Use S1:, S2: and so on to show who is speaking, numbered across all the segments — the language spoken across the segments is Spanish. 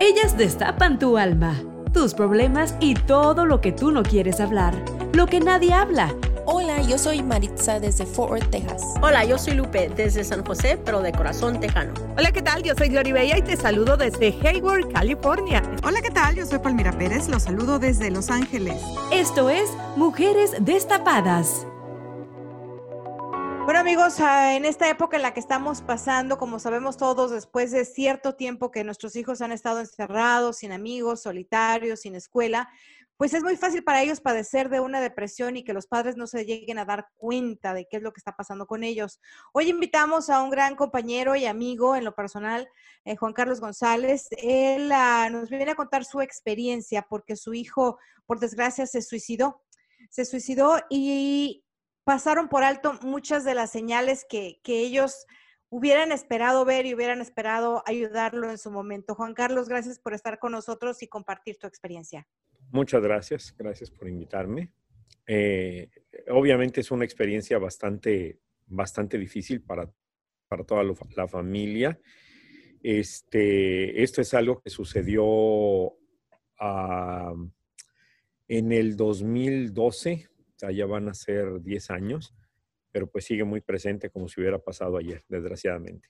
S1: Ellas destapan tu alma, tus problemas y todo lo que tú no quieres hablar, lo que nadie habla.
S2: Hola, yo soy Maritza desde Fort Worth, Texas.
S3: Hola, yo soy Lupe desde San José, pero de corazón tejano.
S4: Hola, ¿qué tal? Yo soy Gloria Bella y te saludo desde Hayward, California.
S5: Hola, ¿qué tal? Yo soy Palmira Pérez, los saludo desde Los Ángeles.
S1: Esto es Mujeres Destapadas.
S6: Bueno amigos, ah, en esta época en la que estamos pasando, como sabemos todos, después de cierto tiempo que nuestros hijos han estado encerrados, sin amigos, solitarios, sin escuela, pues es muy fácil para ellos padecer de una depresión y que los padres no se lleguen a dar cuenta de qué es lo que está pasando con ellos. Hoy invitamos a un gran compañero y amigo en lo personal, eh, Juan Carlos González. Él ah, nos viene a contar su experiencia porque su hijo, por desgracia, se suicidó. Se suicidó y pasaron por alto muchas de las señales que, ellos hubieran esperado ver y hubieran esperado ayudarlo en su momento. Juan Carlos, gracias por estar con nosotros y compartir tu experiencia.
S7: Muchas gracias, gracias por invitarme. Eh, obviamente es una experiencia bastante, bastante difícil para, para toda la familia. Este, esto es algo que sucedió en el 2012, ya van a ser 10 años, pero pues sigue muy presente como si hubiera pasado ayer, desgraciadamente.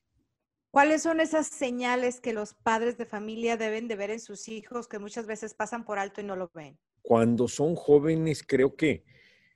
S6: ¿Cuáles son esas señales que los padres de familia deben de ver en sus hijos que muchas veces pasan por alto y no lo ven?
S7: Cuando son jóvenes, creo que,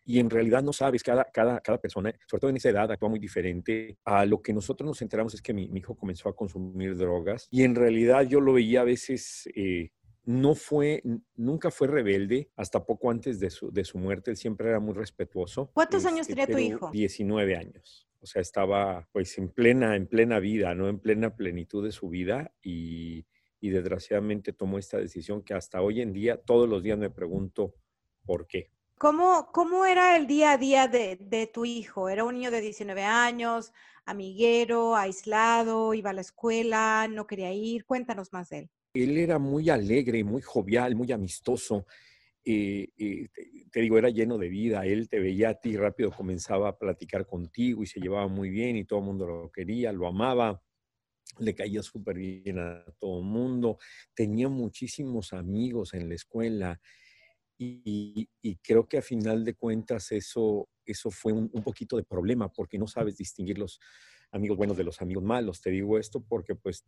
S7: y en realidad no sabes, cada, cada, cada persona, sobre todo en esa edad, actúa muy diferente. A lo que nosotros nos enteramos es que mi, hijo comenzó a consumir drogas y en realidad yo lo veía a veces eh, no fue, nunca fue rebelde hasta poco antes de su, de su muerte. Él siempre era muy respetuoso.
S6: ¿Cuántos años este, tenía tu hijo?
S7: 19 años. O sea, estaba pues en plena, en plena vida, ¿no? En plena plenitud de su vida y, y desgraciadamente tomó esta decisión que hasta hoy en día, todos los días me pregunto por qué.
S6: ¿Cómo, cómo era el día a día de, de tu hijo? ¿Era un niño de 19 años, amiguero, aislado, iba a la escuela, no quería ir? Cuéntanos más de él
S7: él era muy alegre, muy jovial, muy amistoso. Eh, eh, te, digo, era lleno de vida. Él te veía a ti rápido, comenzaba a platicar contigo y se llevaba muy bien y todo el mundo lo quería, lo amaba. Le caía súper bien a todo el mundo. Tenía muchísimos amigos en la escuela. Y, creo que a final de cuentas eso, eso fue un, un, poquito de problema porque no sabes distinguir los amigos buenos de los amigos malos. Te digo esto porque pues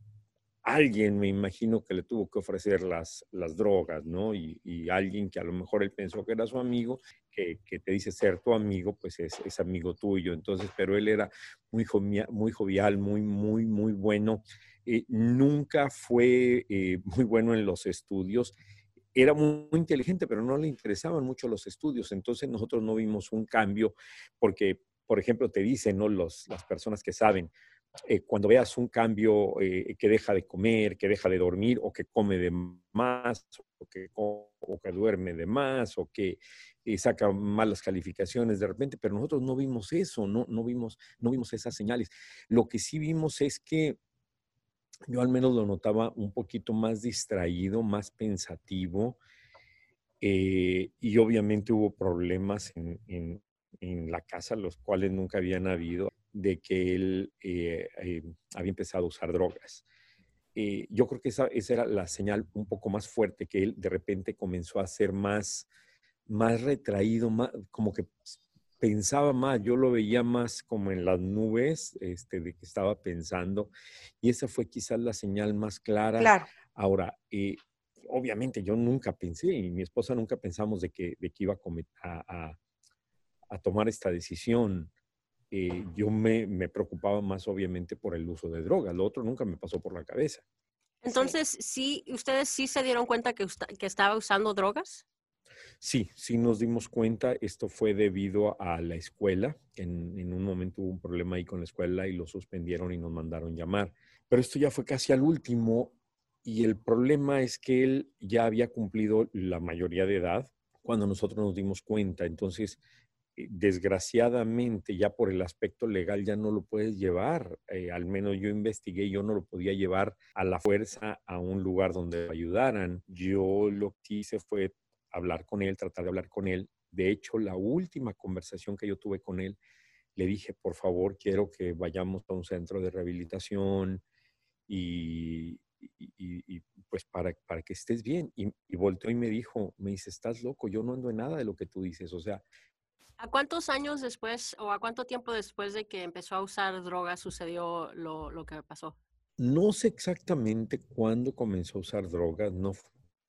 S7: alguien me imagino que le tuvo que ofrecer las, las drogas, ¿no? Y, alguien que a lo mejor él pensó que era su amigo, que, te dice ser tu amigo, pues es, es, amigo tuyo. Entonces, pero él era muy, jovial, muy, muy, muy bueno. Eh, nunca fue eh, muy bueno en los estudios. Era muy, muy inteligente, pero no le interesaban mucho los estudios. Entonces nosotros no vimos un cambio porque, por ejemplo, te dicen, ¿no? Los, las personas que saben, eh, cuando veas un cambio eh, que deja de comer, que deja de dormir o que come de más o que, duerme de más o que eh, saca malas calificaciones de repente, pero nosotros no vimos eso, no, no, vimos, no vimos esas señales. Lo que sí vimos es que yo al menos lo notaba un poquito más distraído, más pensativo y obviamente hubo problemas en la casa, los cuales nunca habían habido de que él eh, eh, había empezado a usar drogas. Eh, yo creo que esa, era la señal un poco más fuerte, que él de repente comenzó a ser más, más retraído, más, como que pensaba más, yo lo veía más como en las nubes este, de que estaba pensando, y esa fue quizás la señal más clara.
S6: Claro.
S7: Ahora, obviamente yo nunca pensé, y mi esposa nunca pensamos de que, de que iba a, a tomar esta decisión. Eh, yo me, me, preocupaba más obviamente por el uso de drogas. Lo otro nunca me pasó por la cabeza.
S3: Entonces, ¿sí, ustedes sí se dieron cuenta que, que estaba usando drogas?
S7: Sí, sí nos dimos cuenta. Esto fue debido a la escuela. En, en, un momento hubo un problema ahí con la escuela y lo suspendieron y nos mandaron llamar. Pero esto ya fue casi al último y el problema es que él ya había cumplido la mayoría de edad cuando nosotros nos dimos cuenta. Entonces, desgraciadamente ya por el aspecto legal ya no lo puedes llevar. Eh, al menos yo investigué, yo no lo podía llevar a la fuerza a un lugar donde ayudaran. Yo lo que hice fue hablar con él, tratar de hablar con él. De hecho, la última conversación que yo tuve con él, le dije, por favor, quiero que vayamos a un centro de rehabilitación y, y, pues para, para que estés bien. Y, y volteó y me dijo, me dice, estás loco, yo no ando en nada de lo que tú dices. O sea,
S3: ¿A cuántos años después o a cuánto tiempo después de que empezó a usar drogas sucedió lo, lo que pasó?
S7: No sé exactamente cuándo comenzó a usar drogas, no,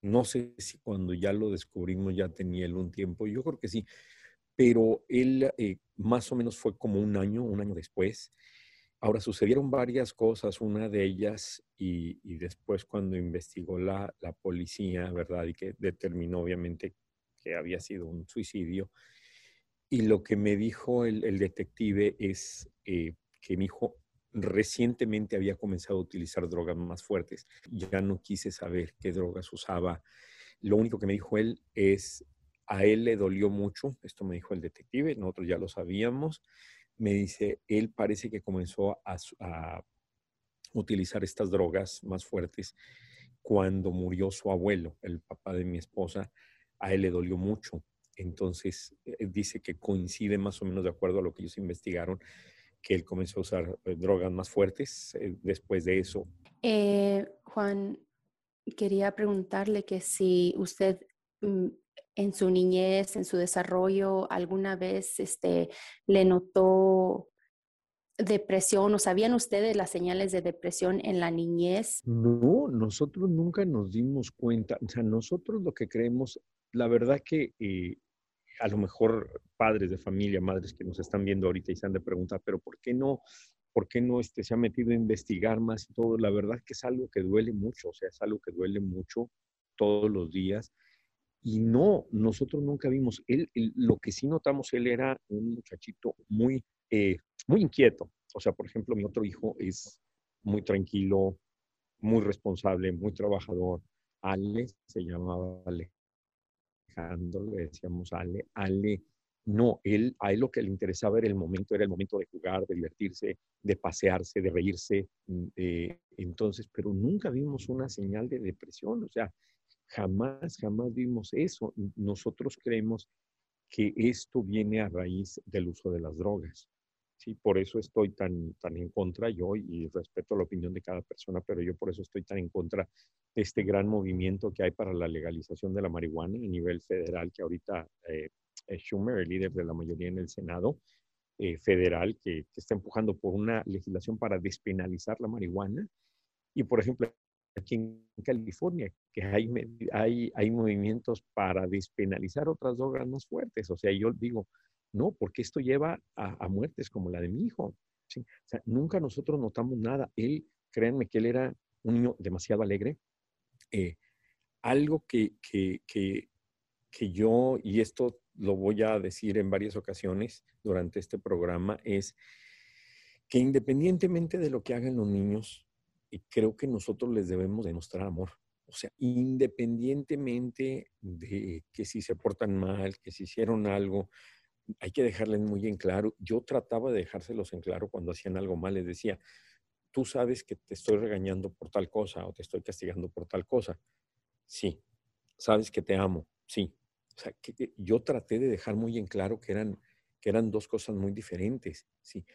S7: no sé si cuando ya lo descubrimos ya tenía él un tiempo, yo creo que sí, pero él eh, más o menos fue como un año, un año después. Ahora sucedieron varias cosas, una de ellas, y, y después cuando investigó la, la, policía, ¿verdad? Y que determinó obviamente que había sido un suicidio. Y lo que me dijo el, detective es eh, que mi hijo recientemente había comenzado a utilizar drogas más fuertes. Ya no quise saber qué drogas usaba. Lo único que me dijo él es, a él le dolió mucho, esto me dijo el detective, nosotros ya lo sabíamos, me dice, él parece que comenzó a utilizar estas drogas más fuertes cuando murió su abuelo, el papá de mi esposa, a él le dolió mucho. Entonces, eh, dice que coincide más o menos de acuerdo a lo que ellos investigaron, que él comenzó a usar eh, drogas más fuertes eh, después de eso.
S8: Eh, Juan, quería preguntarle que si usted mm, en su niñez, en su desarrollo, alguna vez este, le notó depresión o sabían ustedes las señales de depresión en la niñez?
S7: No, nosotros nunca nos dimos cuenta. O sea, nosotros lo que creemos, la verdad que eh, a lo mejor padres de familia, madres que nos están viendo ahorita y se han de preguntar, pero ¿por qué no? ¿Por qué no este, se ha metido a investigar más y todo? La verdad que es algo que duele mucho, o sea, es algo que duele mucho todos los días. Y no, nosotros nunca vimos, él, lo que sí notamos, él era un muchachito muy, eh, muy inquieto. O sea, por ejemplo, mi otro hijo es muy tranquilo, muy responsable, muy trabajador. Ale se llamaba Ale le decíamos Ale, Ale, no, él, a él lo que le interesaba era el momento, era el momento de jugar, de divertirse, de pasearse, de reírse. Eh, entonces, pero nunca vimos una señal de depresión, o sea, jamás, jamás vimos eso. Nosotros creemos que esto viene a raíz del uso de las drogas. Sí, por eso estoy tan, tan en contra yo y respeto la opinión de cada persona, pero yo por eso estoy tan en contra de este gran movimiento que hay para la legalización de la marihuana a nivel federal, que ahorita eh, Schumer, el líder de la mayoría en el Senado eh, federal, que, que, está empujando por una legislación para despenalizar la marihuana. Y, por ejemplo, aquí en California, que hay, hay, hay movimientos para despenalizar otras drogas más fuertes. O sea, yo digo, no, porque esto lleva a, muertes como la de mi hijo. nunca nosotros notamos nada. Él, créanme que él era un niño demasiado alegre. Eh, algo que, que, que, que yo, y esto lo voy a decir en varias ocasiones durante este programa, es que independientemente de lo que hagan los niños, creo que nosotros les debemos demostrar amor. O sea, independientemente de que si se portan mal, que si hicieron algo, hay que dejarles muy en claro. Yo trataba de dejárselos en claro cuando hacían algo mal. Les decía, tú sabes que te estoy regañando por tal cosa o te estoy castigando por tal cosa. Sí. Sabes que te amo. Sí. O sea, que, yo traté de dejar muy en claro que eran, que eran dos cosas muy diferentes. Sí.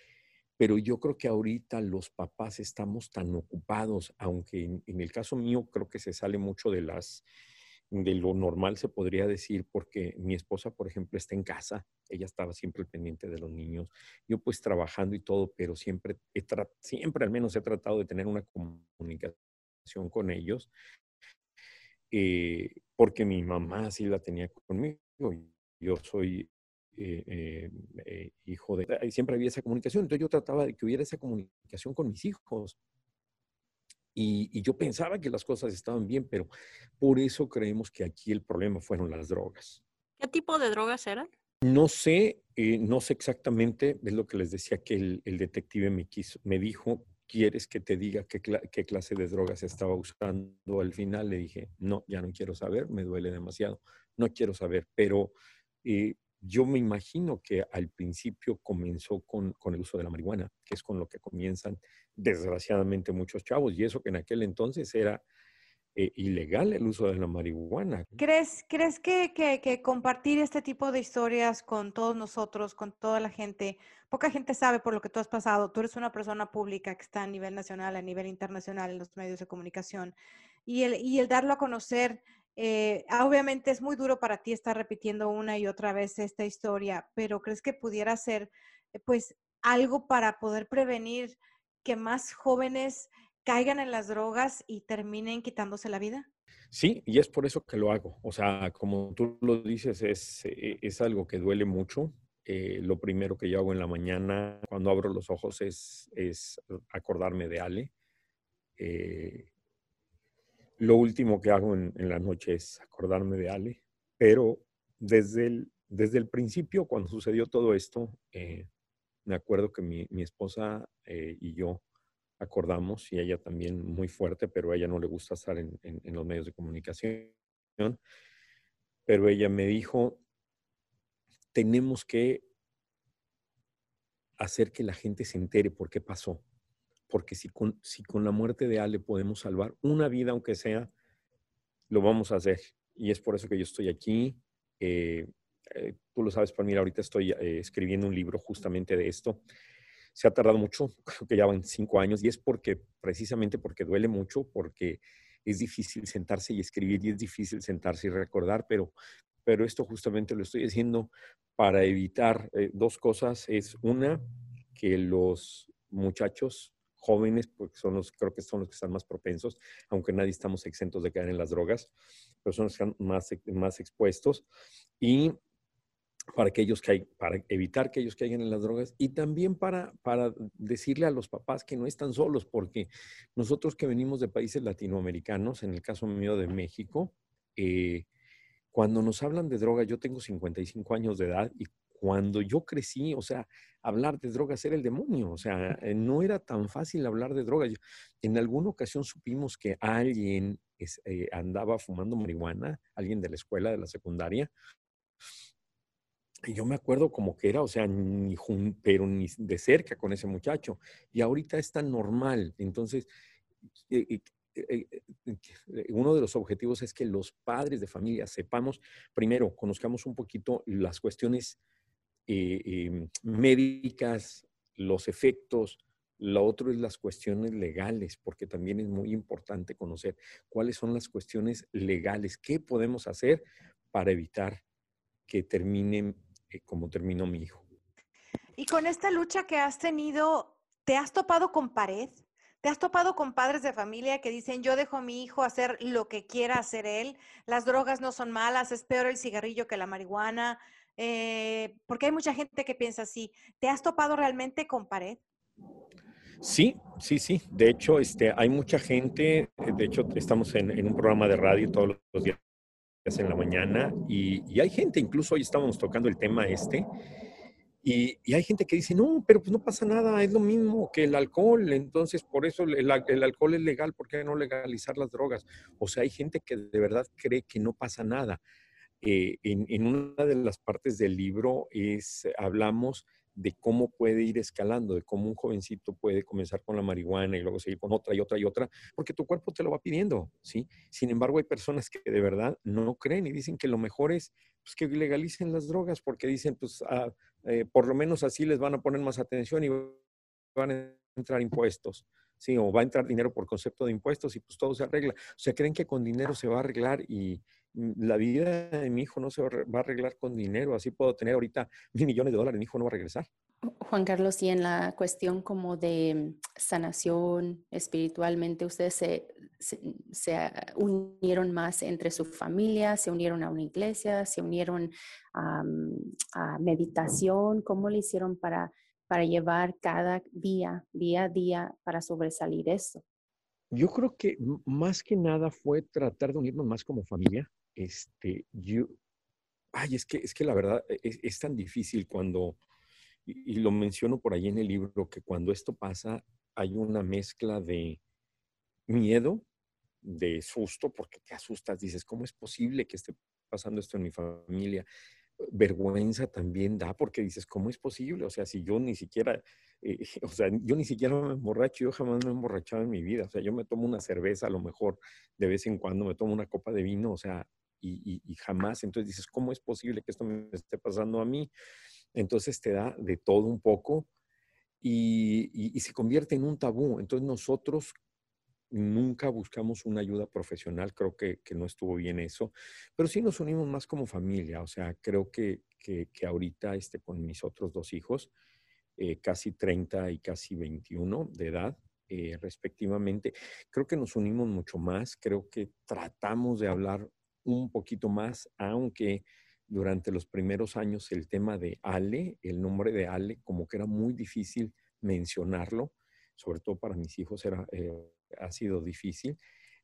S7: Pero yo creo que ahorita los papás estamos tan ocupados, aunque en el caso mío creo que se sale mucho de las, de lo normal se podría decir, porque mi esposa, por ejemplo, está en casa, ella estaba siempre pendiente de los niños, yo pues trabajando y todo, pero siempre, siempre al menos he tratado de tener una comunicación con ellos, eh, porque mi mamá sí la tenía conmigo, yo soy eh, eh, eh, hijo de... Siempre había esa comunicación, entonces yo trataba de que hubiera esa comunicación con mis hijos. Y, y, yo pensaba que las cosas estaban bien, pero por eso creemos que aquí el problema fueron las drogas.
S3: ¿Qué tipo de drogas eran?
S7: No sé, eh, no sé exactamente, es lo que les decía que el, el detective me, quiso, me dijo, ¿quieres que te diga qué, cl qué, clase de drogas estaba usando? Al final le dije, no, ya no quiero saber, me duele demasiado, no quiero saber, pero eh, yo me imagino que al principio comenzó con, el uso de la marihuana, que es con lo que comienzan desgraciadamente muchos chavos, y eso que en aquel entonces era, eh, ilegal el uso de la marihuana.
S6: ¿Crees, crees que, que, que, compartir este tipo de historias con todos nosotros, con toda la gente, poca gente sabe por lo que tú has pasado, tú eres una persona pública que está a nivel nacional, a nivel internacional en los medios de comunicación, y el, y el darlo a conocer, eh, obviamente es muy duro para ti estar repitiendo una y otra vez esta historia, pero ¿crees que pudiera ser eh, pues algo para poder prevenir que más jóvenes caigan en las drogas y terminen quitándose la vida?
S7: Sí, y es por eso que lo hago. O sea, como tú lo dices, es, eh, es algo que duele mucho. Lo primero que yo hago en la mañana cuando abro los ojos es, es acordarme de Ale. Lo último que hago en, en, la noche es acordarme de Ale. Pero desde el, desde el principio, cuando sucedió todo esto, eh, me acuerdo que mi, esposa eh, y yo acordamos, y ella también muy fuerte, pero a ella no le gusta estar en los medios de comunicación, pero ella me dijo, tenemos que hacer que la gente se entere por qué pasó. Porque si con, si con la muerte de Ale podemos salvar una vida, aunque sea, lo vamos a hacer. Y es por eso que yo estoy aquí. Eh, eh, tú lo sabes, mí ahorita estoy eh, escribiendo un libro justamente de esto. Se ha tardado mucho, creo que ya van cinco años, y es porque, precisamente porque duele mucho, porque es difícil sentarse y escribir, y es difícil sentarse y recordar, pero, pero esto justamente lo estoy haciendo para evitar eh, dos cosas. Es una, que los muchachos jóvenes, porque son los, creo que son los que están más propensos, aunque nadie estamos exentos de caer en las drogas, pero son los que están más, más expuestos. Y para, que ellos caigan, para evitar que ellos caigan en las drogas y también para, para decirle a los papás que no están solos, porque nosotros que venimos de países latinoamericanos, en el caso mío de México, eh, cuando nos hablan de droga, yo tengo 55 años de edad y cuando yo crecí, o sea, hablar de drogas era el demonio, o sea, eh, no era tan fácil hablar de drogas. En alguna ocasión supimos que alguien es, eh, andaba fumando marihuana, alguien de la escuela, de la secundaria, y yo me acuerdo como que era, o sea, ni pero ni de cerca con ese muchacho. Y ahorita es tan normal. Entonces, eh, eh, eh, uno de los objetivos es que los padres de familia sepamos, primero, conozcamos un poquito las cuestiones em, médicas, los efectos. Lo otro es las cuestiones legales, porque también es muy importante conocer cuáles son las cuestiones legales, qué podemos hacer para evitar que terminen como terminó mi hijo.
S6: Y con esta lucha que has tenido, ¿te has topado con pared? ¿Te has topado con padres de familia que dicen, yo dejo a mi hijo hacer lo que quiera hacer él? Las drogas no son malas, es peor el cigarrillo que la marihuana. Eh, porque hay mucha gente que piensa así. ¿Te has topado realmente con pared?
S7: Sí, sí, sí. De hecho, este, hay mucha gente, de hecho, estamos en, en un programa de radio todos los días en la mañana y, y, hay gente, incluso hoy estábamos tocando el tema este, y, y, hay gente que dice, no, pero pues no pasa nada, es lo mismo que el alcohol, entonces por eso el, el alcohol es legal, ¿por qué no legalizar las drogas? O sea, hay gente que de verdad cree que no pasa nada. Eh, en, en, una de las partes del libro es, hablamos de cómo puede ir escalando, de cómo un jovencito puede comenzar con la marihuana y luego seguir con otra y otra y otra, porque tu cuerpo te lo va pidiendo, ¿sí? Sin embargo, hay personas que de verdad no creen y dicen que lo mejor es pues, que legalicen las drogas, porque dicen, pues, ah, eh, por lo menos así les van a poner más atención y van a entrar impuestos. Sí, o va a entrar dinero por concepto de impuestos y pues todo se arregla. O sea, creen que con dinero se va a arreglar y, la vida de mi hijo no se va a arreglar con dinero, así puedo tener ahorita mil millones de dólares, mi hijo no va a regresar.
S8: Juan Carlos, y en la cuestión como de sanación espiritualmente, ustedes se, se, se, unieron más entre su familia, se unieron a una iglesia, se unieron a, a meditación, ¿cómo le hicieron para, para llevar cada día, día a día, para sobresalir eso?
S7: Yo creo que más que nada fue tratar de unirnos más como familia este, yo, ay, es que, es que la verdad e, es, es tan difícil cuando, y, y, lo menciono por ahí en el libro, que cuando esto pasa hay una mezcla de miedo, de susto, porque te asustas, dices, ¿cómo es posible que esté pasando esto en mi familia? vergüenza también da porque dices, ¿cómo es posible? O sea, si yo ni siquiera, eh, o sea, yo ni siquiera me emborracho, yo jamás me he emborrachado en mi vida. O sea, yo me tomo una cerveza a lo mejor de vez en cuando, me tomo una copa de vino, o sea, y, y jamás. Entonces dices, ¿cómo es posible que esto me esté pasando a mí? Entonces te da de todo un poco y, se convierte en un tabú. Entonces nosotros nunca buscamos una ayuda profesional, creo que, no estuvo bien eso, pero sí nos unimos más como familia, o sea, creo que, que, ahorita este, con mis otros dos hijos, eh, casi 30 y casi 21 de edad, eh, respectivamente, creo que nos unimos mucho más, creo que tratamos de hablar un poquito más, aunque durante los primeros años el tema de Ale, el nombre de Ale, como que era muy difícil mencionarlo, sobre todo para mis hijos era, eh, ha sido difícil.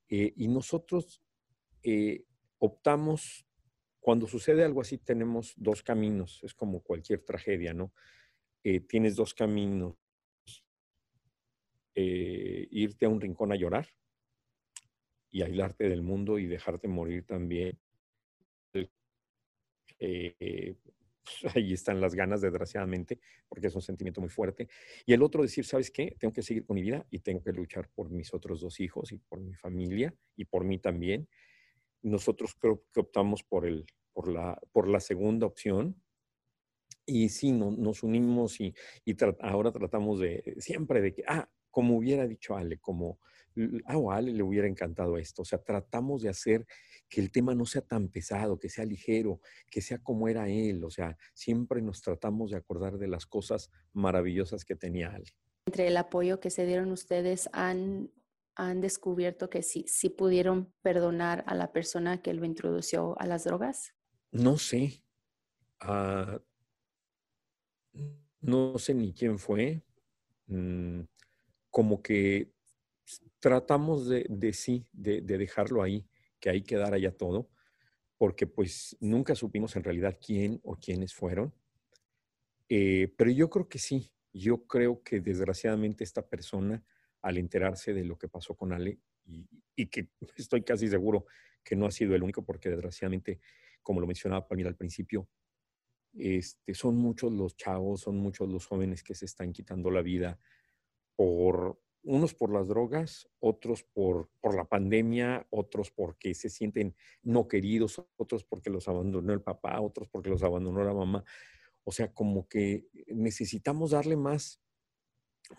S7: Eh, y nosotros eh, optamos, cuando sucede algo así, tenemos dos caminos, es como cualquier tragedia, ¿no? tienes dos caminos, irte a un rincón a llorar y aislarte del mundo y dejarte morir también eh, pues, ahí están las ganas, desgraciadamente, porque es un sentimiento muy fuerte. Y el otro decir, ¿sabes qué? Tengo que seguir con mi vida y tengo que luchar por mis otros dos hijos y por mi familia y por mí también. Nosotros creo que optamos por, el, por, la, por la segunda opción. Y sí, no, nos unimos y, y ahora tratamos de, siempre de que, ah, como hubiera dicho Ale, como, ah, a Ale le hubiera encantado esto. O sea, tratamos de hacer que el tema no sea tan pesado, que sea ligero, que sea como era él. O sea, siempre nos tratamos de acordar de las cosas maravillosas que tenía Ale.
S8: Entre el apoyo que se dieron ustedes, han, han descubierto que sí, sí pudieron perdonar a la persona que lo introdució a las drogas?
S7: No sé. Ah, no sé ni quién fue. Mm, como que tratamos de, sí, de, dejarlo ahí que ahí quedara ya todo, porque pues nunca supimos en realidad quién o quiénes fueron. Eh, pero yo creo que sí, yo creo que desgraciadamente esta persona, al enterarse de lo que pasó con Ale, y, que estoy casi seguro que no ha sido el único, porque desgraciadamente, como lo mencionaba Pamela al principio, este, son muchos los chavos, son muchos los jóvenes que se están quitando la vida por, unos por las drogas, otros por, por, la pandemia, otros porque se sienten no queridos, otros porque los abandonó el papá, otros porque los abandonó la mamá. O sea, como que necesitamos darle más,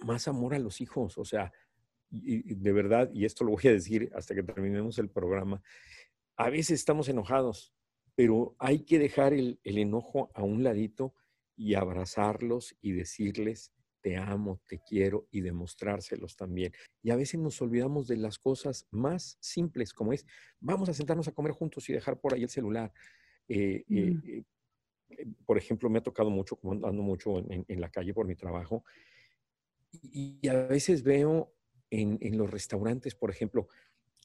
S7: más amor a los hijos. O sea, de verdad, y esto lo voy a decir hasta que terminemos el programa, a veces estamos enojados, pero hay que dejar el, el enojo a un ladito y abrazarlos y decirles te amo, te quiero y demostrárselos también. Y a veces nos olvidamos de las cosas más simples como es, vamos a sentarnos a comer juntos y dejar por ahí el celular. Eh, eh, mm. eh, por ejemplo, me ha tocado mucho, como ando mucho en, la calle por mi trabajo, y, a veces veo en, en, los restaurantes, por ejemplo,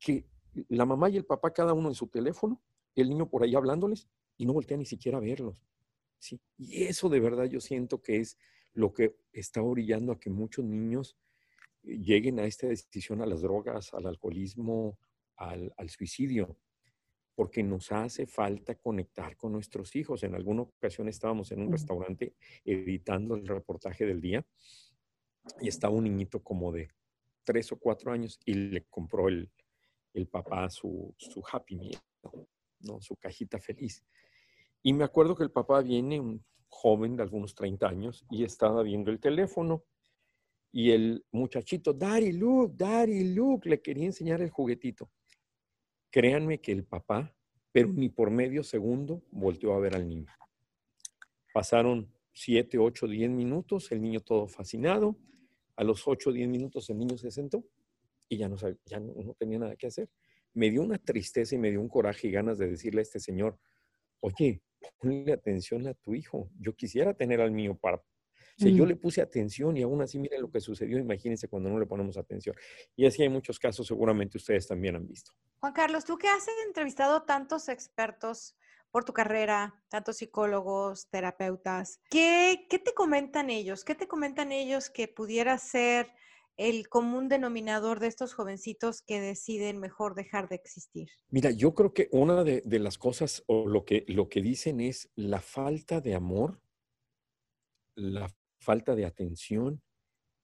S7: que la mamá y el papá cada uno en su teléfono, el niño por ahí hablándoles y no voltea ni siquiera a verlos. ¿sí? Y eso de verdad yo siento que es lo que está orillando a que muchos niños eh, lleguen a esta decisión a las drogas, al alcoholismo, al, suicidio, porque nos hace falta conectar con nuestros hijos. En alguna ocasión estábamos en un restaurante editando el reportaje del día y estaba un niñito como de tres o cuatro años y le compró el, papá su, su Happy Meal, ¿no? su cajita feliz. Y me acuerdo que el papá viene, un joven de algunos 30 años, y estaba viendo el teléfono. Y el muchachito, Daddy, look, Daddy, look, le quería enseñar el juguetito. Créanme que el papá, pero ni por medio segundo, volteó a ver al niño. Pasaron 7, 8, 10 minutos, el niño todo fascinado. A los 8, 10 minutos el niño se sentó y ya no, ya no tenía nada que hacer. Me dio una tristeza y me dio un coraje y ganas de decirle a este señor, oye, ponle atención a tu hijo. Yo quisiera tener al mío para... O yo le puse atención y aún así miren lo que sucedió, imagínense cuando no le ponemos atención. Y así hay muchos casos, seguramente ustedes también han visto.
S6: Juan Carlos, tú que has entrevistado tantos expertos por tu carrera, tantos psicólogos, terapeutas, ¿qué, qué te comentan ellos? ¿Qué te comentan ellos que pudiera ser el común denominador de estos jovencitos que deciden mejor dejar de existir?
S7: Mira, yo creo que una de, de las cosas o lo que, lo que dicen es la falta de amor, la falta de atención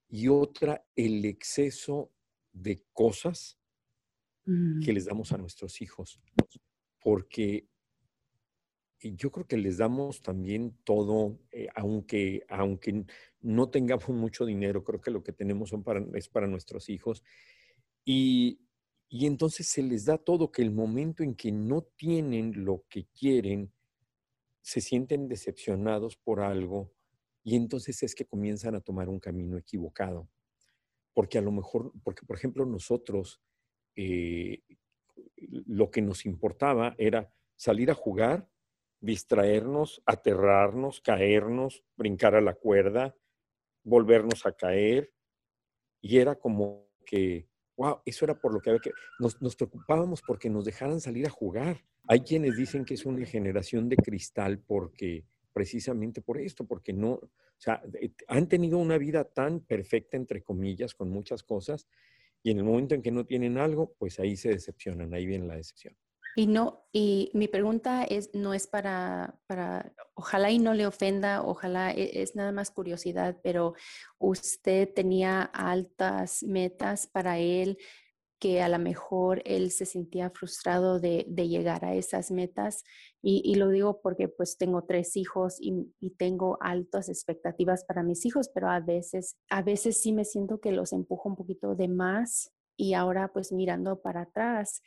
S7: y otra, el exceso de cosas
S8: Mm.
S7: que les damos a nuestros hijos. Porque yo creo que les damos también todo, eh, aunque, aunque no tengamos mucho dinero, creo que lo que tenemos son para, es para nuestros hijos. Y, y entonces se les da todo, que el momento en que no tienen lo que quieren, se sienten decepcionados por algo y entonces es que comienzan a tomar un camino equivocado. Porque a lo mejor, porque por ejemplo nosotros, eh, lo que nos importaba era salir a jugar, distraernos, aterrarnos, caernos, brincar a la cuerda, volvernos a caer. Y era como que, wow, eso era por lo que había que... Nos, nos preocupábamos porque nos dejaran salir a jugar. Hay quienes dicen que es una generación de cristal porque precisamente por esto, porque no, o sea, eh, han tenido una vida tan perfecta, entre comillas, con muchas cosas, y en el momento en que no tienen algo, pues ahí se decepcionan, ahí viene la decepción.
S8: Y no, y mi pregunta es, no es para, para, ojalá y no le ofenda, ojalá e- es nada más curiosidad, pero usted tenía altas metas para él que a lo mejor él se sentía frustrado de, llegar a esas metas. Y, y, lo digo porque pues tengo tres hijos y, y, tengo altas expectativas para mis hijos, pero a veces, a veces sí me siento que los empujo un poquito de más y ahora pues mirando para atrás,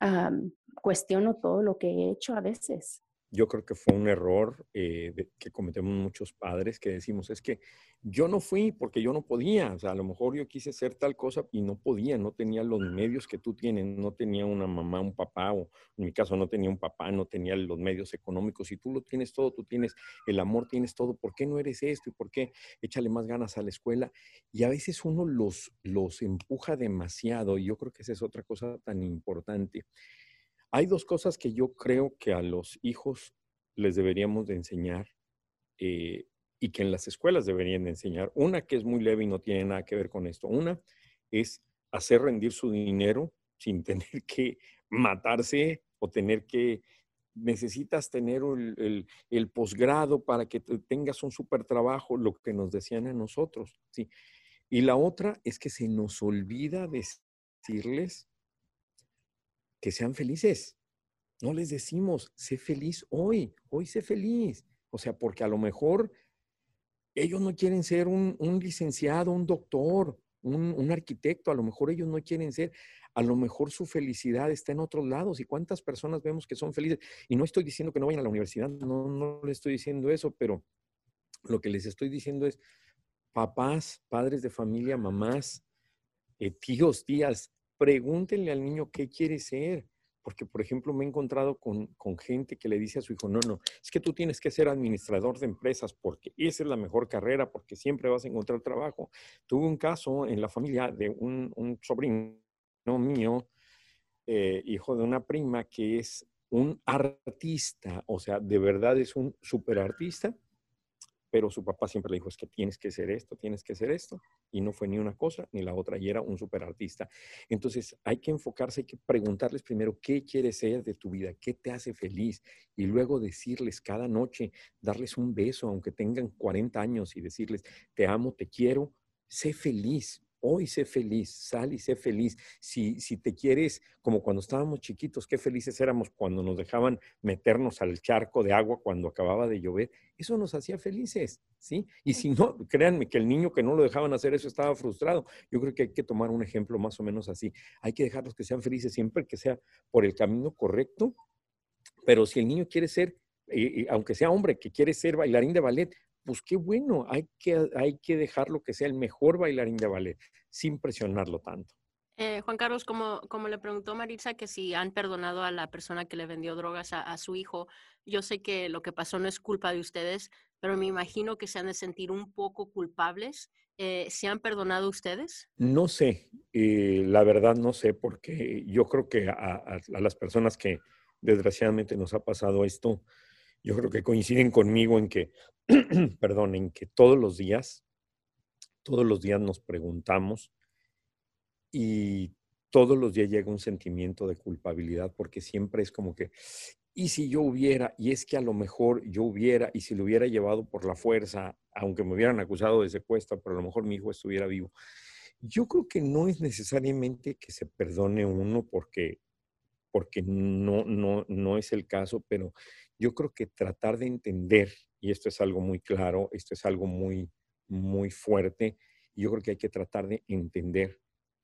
S8: um, cuestiono todo lo que he hecho a veces.
S7: Yo creo que fue un error eh, que cometemos muchos padres que decimos, es que yo no fui porque yo no podía, o sea, a lo mejor yo quise hacer tal cosa y no podía, no tenía los medios que tú tienes, no tenía una mamá, un papá, o en mi caso no tenía un papá, no tenía los medios económicos, y tú lo tienes todo, tú tienes el amor, tienes todo, ¿por qué no eres esto? ¿Y por qué échale más ganas a la escuela? Y a veces uno los, los empuja demasiado, y yo creo que esa es otra cosa tan importante. Hay dos cosas que yo creo que a los hijos les deberíamos de enseñar eh, y que en las escuelas deberían de enseñar. Una que es muy leve y no tiene nada que ver con esto. Una es hacer rendir su dinero sin tener que matarse o tener que... Necesitas tener el, el, posgrado para que tengas un super trabajo, lo que nos decían a nosotros. ¿sí? Y la otra es que se nos olvida decirles que sean felices. No les decimos, sé feliz hoy, hoy sé feliz. O sea, porque a lo mejor ellos no quieren ser un, licenciado, un doctor, un, arquitecto, a lo mejor ellos no quieren ser, a lo mejor su felicidad está en otros lados. ¿Y cuántas personas vemos que son felices? Y no estoy diciendo que no vayan a la universidad, no, no les estoy diciendo eso, pero lo que les estoy diciendo es, papás, padres de familia, mamás, eh, tíos, tías, pregúntenle al niño qué quiere ser. Porque, por ejemplo, me he encontrado con, con, gente que le dice a su hijo, no, no, es que tú tienes que ser administrador de empresas porque esa es la mejor carrera, porque siempre vas a encontrar trabajo. Tuve un caso en la familia de un, sobrino mío, eh, hijo de una prima, que es un artista, o sea, de verdad es un super artista, pero su papá siempre le dijo, es que tienes que ser esto, tienes que ser esto, y no fue ni una cosa ni la otra, y era un superartista. Entonces hay que enfocarse, hay que preguntarles primero qué quieres ser de tu vida, qué te hace feliz, y luego decirles cada noche, darles un beso, aunque tengan 40 años, y decirles, te amo, te quiero, sé feliz, Hoy sé feliz, sal y sé feliz. Si, si te quieres, como cuando estábamos chiquitos, qué felices éramos cuando nos dejaban meternos al charco de agua cuando acababa de llover. Eso nos hacía felices, ¿sí? Y si no, créanme que el niño que no lo dejaban hacer eso estaba frustrado. Yo creo que hay que tomar un ejemplo más o menos así. Hay que dejarlos que sean felices siempre que sea por el camino correcto. Pero si el niño quiere ser, eh, aunque sea hombre, que quiere ser bailarín de ballet, pues qué bueno, hay que, hay que dejarlo que sea el mejor bailarín de ballet, sin presionarlo tanto.
S3: Eh, Juan Carlos, como, como le preguntó Maritza que si han perdonado a la persona que le vendió drogas a, a, su hijo, yo sé que lo que pasó no es culpa de ustedes, pero me imagino que se han de sentir un poco culpables. Eh, ¿Se han perdonado ustedes?
S7: No sé, eh, la verdad no sé, porque yo creo que a, a, a las personas que desgraciadamente nos ha pasado esto, yo creo que coinciden conmigo en que, perdón, en que todos los días, todos los días nos preguntamos y todos los días llega un sentimiento de culpabilidad porque siempre es como que, y si yo hubiera, y es que a lo mejor yo hubiera, y si lo hubiera llevado por la fuerza, aunque me hubieran acusado de secuestro, pero a lo mejor mi hijo estuviera vivo. Yo creo que no es necesariamente que se perdone uno porque, porque no, no, no es el caso, pero yo creo que tratar de entender, y esto es algo muy claro, esto es algo muy, muy fuerte, yo creo que hay que tratar de entender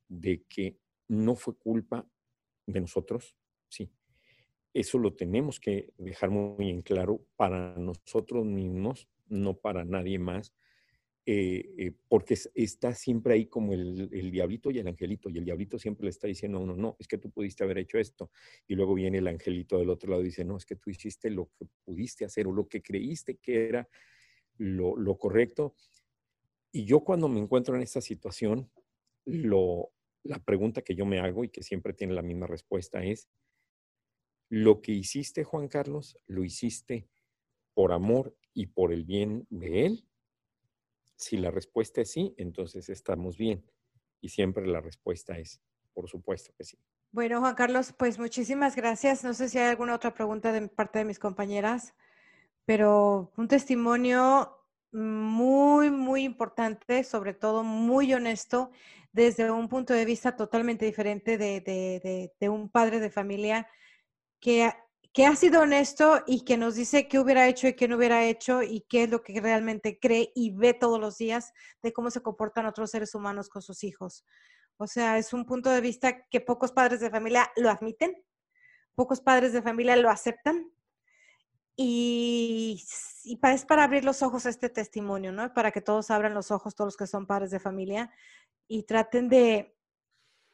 S7: de que no fue culpa de nosotros, sí. Eso lo tenemos que dejar muy en claro para nosotros mismos, no para nadie más, eh, eh, porque está siempre ahí como el, el, diablito y el angelito, y el diablito siempre le está diciendo a uno, no, es que tú pudiste haber hecho esto, y luego viene el angelito del otro lado y dice, no, es que tú hiciste lo que pudiste hacer o lo que creíste que era lo, lo correcto. Y yo cuando me encuentro en esta situación, lo, la pregunta que yo me hago y que siempre tiene la misma respuesta es, ¿lo que hiciste, Juan Carlos, lo hiciste por amor y por el bien de él? Si la respuesta es sí, entonces estamos bien. Y siempre la respuesta es, por supuesto que sí.
S6: Bueno, Juan Carlos, pues muchísimas gracias. No sé si hay alguna otra pregunta de parte de mis compañeras, pero un testimonio muy, muy importante, sobre todo muy honesto, desde un punto de vista totalmente diferente de, un padre de familia que, que, ha sido honesto y que nos dice qué hubiera hecho y qué no hubiera hecho y qué es lo que realmente cree y ve todos los días de cómo se comportan otros seres humanos con sus hijos. O sea, es un punto de vista que pocos padres de familia lo admiten, pocos padres de familia lo aceptan y, es para abrir los ojos a este testimonio, ¿no? Para que todos abran los ojos, todos los que son padres de familia, y traten de,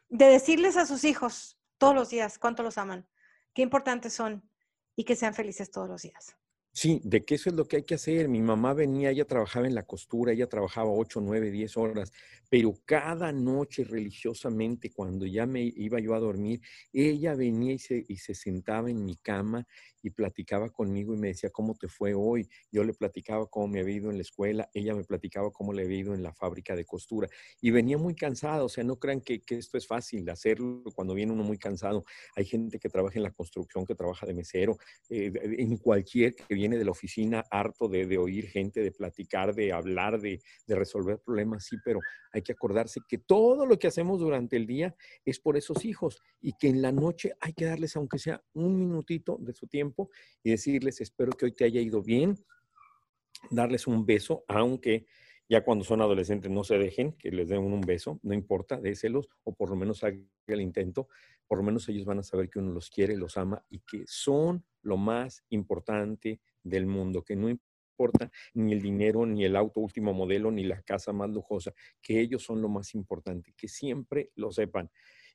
S6: de decirles a sus hijos todos los días cuánto los aman, qué importantes son y que sean felices todos los días.
S7: Sí, de que eso es lo que hay que hacer. Mi mamá venía, ella trabajaba en la costura, ella trabajaba 8, 9, 10 horas, pero cada noche religiosamente, cuando ya me iba yo a dormir, ella venía y se, sentaba en mi cama y platicaba conmigo y me decía, ¿cómo te fue hoy? Yo le platicaba cómo me había ido en la escuela, ella me platicaba cómo le había ido en la fábrica de costura y venía muy cansada, o sea, no crean que, esto es fácil de hacerlo cuando viene uno muy cansado. Hay gente que trabaja en la construcción, que trabaja de mesero, eh, en cualquier que viene de la oficina harto de, de oír gente, de platicar, de hablar, de, de resolver problemas, sí, pero hay que acordarse que todo lo que hacemos durante el día es por esos hijos y que en la noche hay que darles, aunque sea un minutito de su tiempo, y decirles, espero que hoy te haya ido bien, darles un beso, aunque ya cuando son adolescentes no se dejen, que les den un beso, no importa, déselos, o por lo menos haga el intento, por lo menos ellos van a saber que uno los quiere, los ama y que son lo más importante del mundo, que no importa ni el dinero, ni el auto último modelo, ni la casa más lujosa, que ellos son lo más importante, que siempre lo sepan.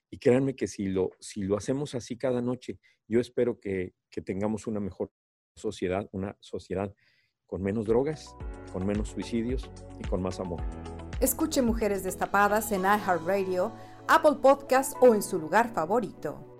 S7: Y créanme que si lo, si lo hacemos así cada noche, yo espero que, que tengamos una mejor sociedad, una sociedad con menos drogas, con menos suicidios y con más amor.
S4: Escuche Mujeres Destapadas en iHeartRadio, Apple Podcast o en su lugar favorito.